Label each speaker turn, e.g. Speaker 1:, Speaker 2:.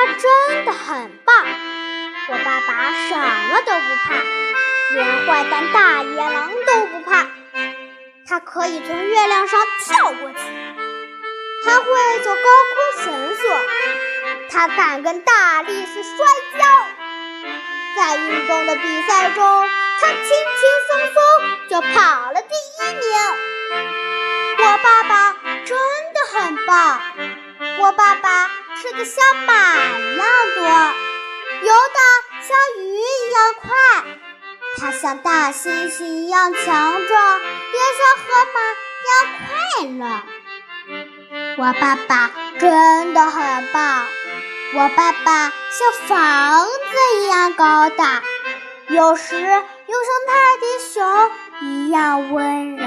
Speaker 1: 他真的很棒。我爸爸什么都不怕连坏蛋大野狼都不怕。他可以从月亮上跳过去他会走高空绳索他敢跟大力士摔跤。在运动的比赛中他轻轻松松就跑了第一名。我爸爸真的很棒。吃的像马一样多，游的像鱼一样快，它像大猩猩一样强壮，也像河马一样快乐。我爸爸真的很棒，我爸爸像房子一样高大，有时又像泰迪熊一样温柔。